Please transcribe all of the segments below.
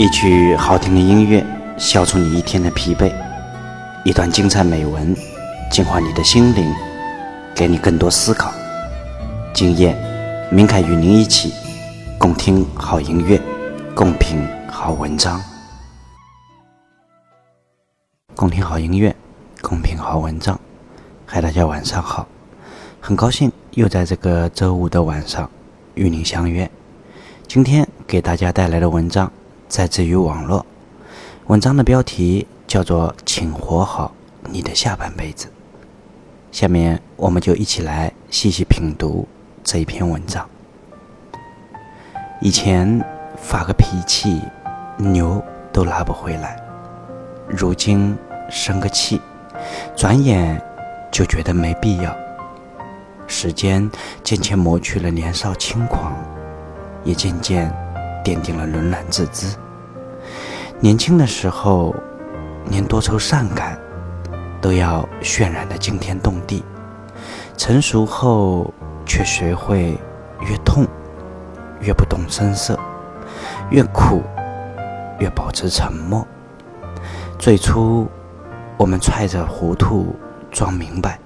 一曲好听的音乐，消除你一天的疲惫；一段精彩美文，净化你的心灵，给你更多思考。今夜，明凯与您一起共听好音乐，共品好文章。共听好音乐，共品好文章。嗨，大家晚上好，很高兴又在这个周五的晚上与您相约。今天给大家带来的文章。在自于网络，文章的标题叫做《请活好你的下半辈子》。下面我们就一起来细细品读这一篇文章。以前发个脾气，牛都拉不回来；如今生个气，转眼就觉得没必要。时间渐渐磨去了年少轻狂，也渐渐。奠定了冷暖自知。年轻的时候，连多愁善感都要渲染的惊天动地；成熟后，却学会越痛越不动声色，越苦越保持沉默。最初，我们揣着糊涂装明白；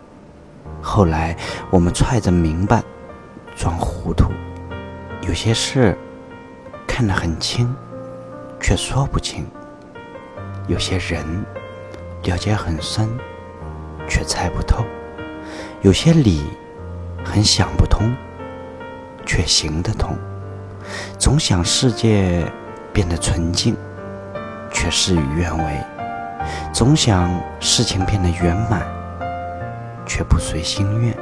后来，我们揣着明白装糊涂。有些事。看得很清，却说不清；有些人了解很深，却猜不透；有些理很想不通，却行得通。总想世界变得纯净，却事与愿违；总想事情变得圆满，却不随心愿；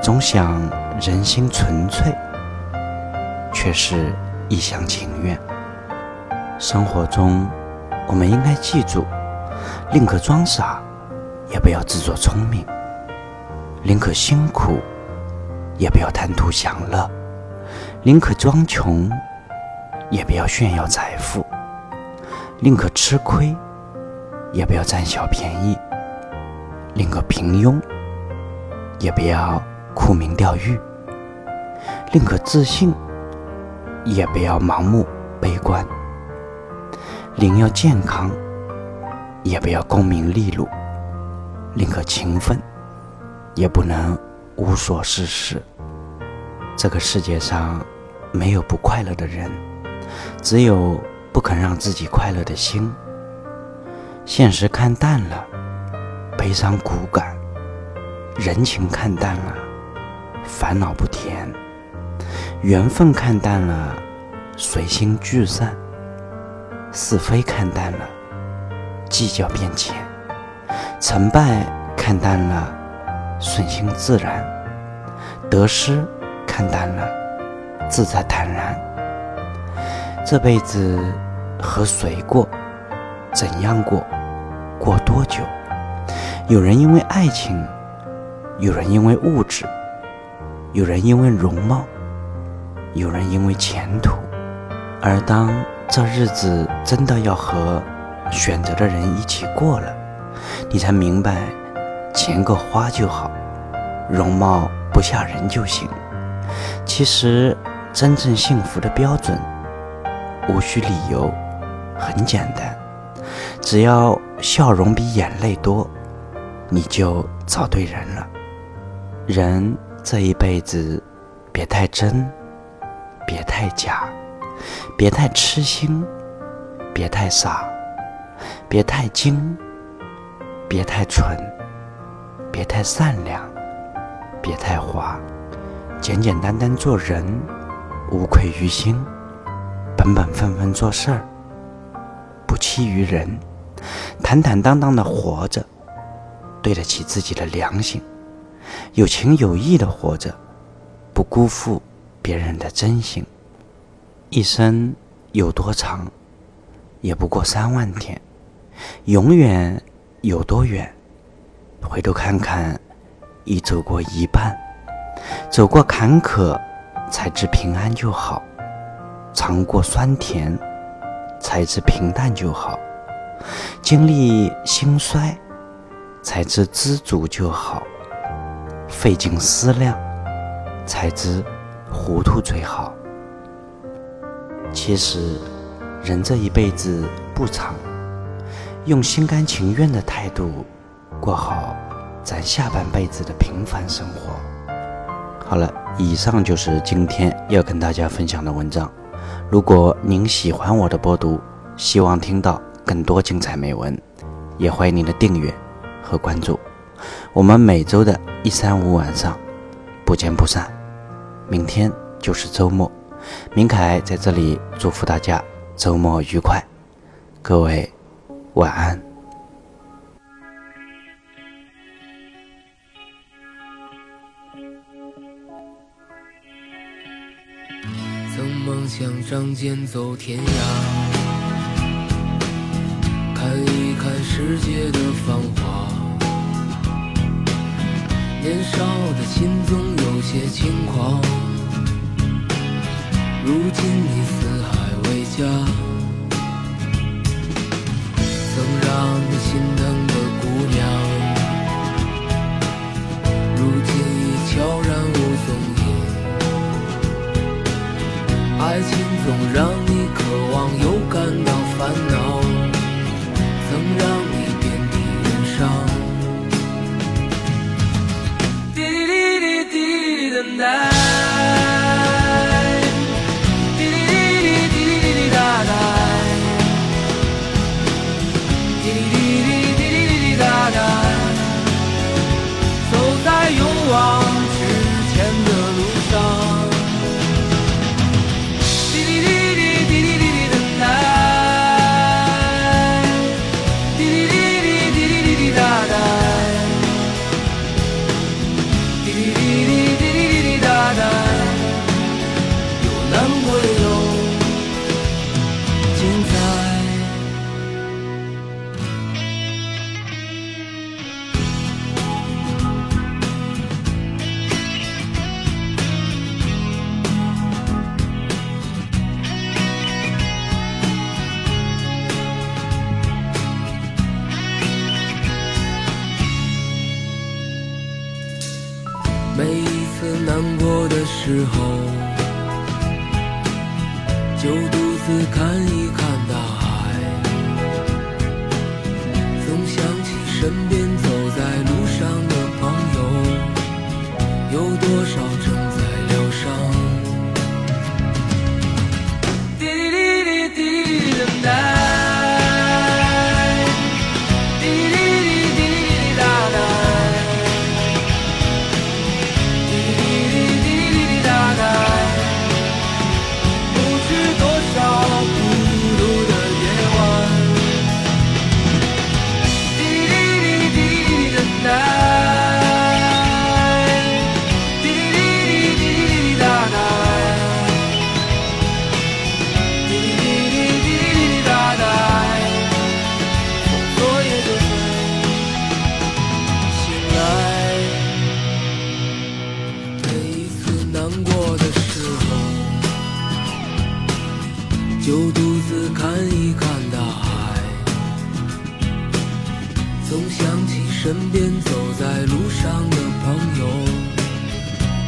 总想人心纯粹，却是。一厢情愿。生活中，我们应该记住：宁可装傻，也不要自作聪明；宁可辛苦，也不要贪图享乐；宁可装穷，也不要炫耀财富；宁可吃亏，也不要占小便宜；宁可平庸，也不要沽名钓誉；宁可自信。也不要盲目悲观，宁要健康，也不要功名利禄；宁可勤奋，也不能无所事事。这个世界上没有不快乐的人，只有不肯让自己快乐的心。现实看淡了，悲伤骨感；人情看淡了，烦恼不甜。缘分看淡了，随心聚散；是非看淡了，计较变浅；成败看淡了，顺心自然；得失看淡了，自在坦然。这辈子和谁过，怎样过，过多久？有人因为爱情，有人因为物质，有人因为容貌。有人因为前途，而当这日子真的要和选择的人一起过了，你才明白，钱够花就好，容貌不吓人就行。其实，真正幸福的标准，无需理由，很简单，只要笑容比眼泪多，你就找对人了。人这一辈子，别太真。太假，别太痴心，别太傻，别太精，别太蠢，别太善良，别太滑，简简单单做人，无愧于心，本本分分做事儿，不欺于人，坦坦荡荡的活着，对得起自己的良心，有情有义的活着，不辜负。别人的真心，一生有多长，也不过三万天；永远有多远，回头看看，已走过一半。走过坎坷，才知平安就好；尝过酸甜，才知平淡就好；经历兴衰，才知知足就好；费尽思量，才知。糊涂最好。其实，人这一辈子不长，用心甘情愿的态度过好咱下半辈子的平凡生活。好了，以上就是今天要跟大家分享的文章。如果您喜欢我的播读，希望听到更多精彩美文，也欢迎您的订阅和关注。我们每周的一三五晚上不见不散。明天就是周末，明凯在这里祝福大家周末愉快，各位晚安。曾梦想仗剑走天涯，看一看世界的繁华。年少的心总有些轻狂，如今你四海为家。曾让你心疼的姑娘，每一次难过的时候，就独自看一看大海。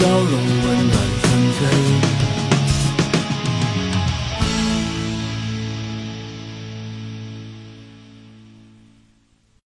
笑容。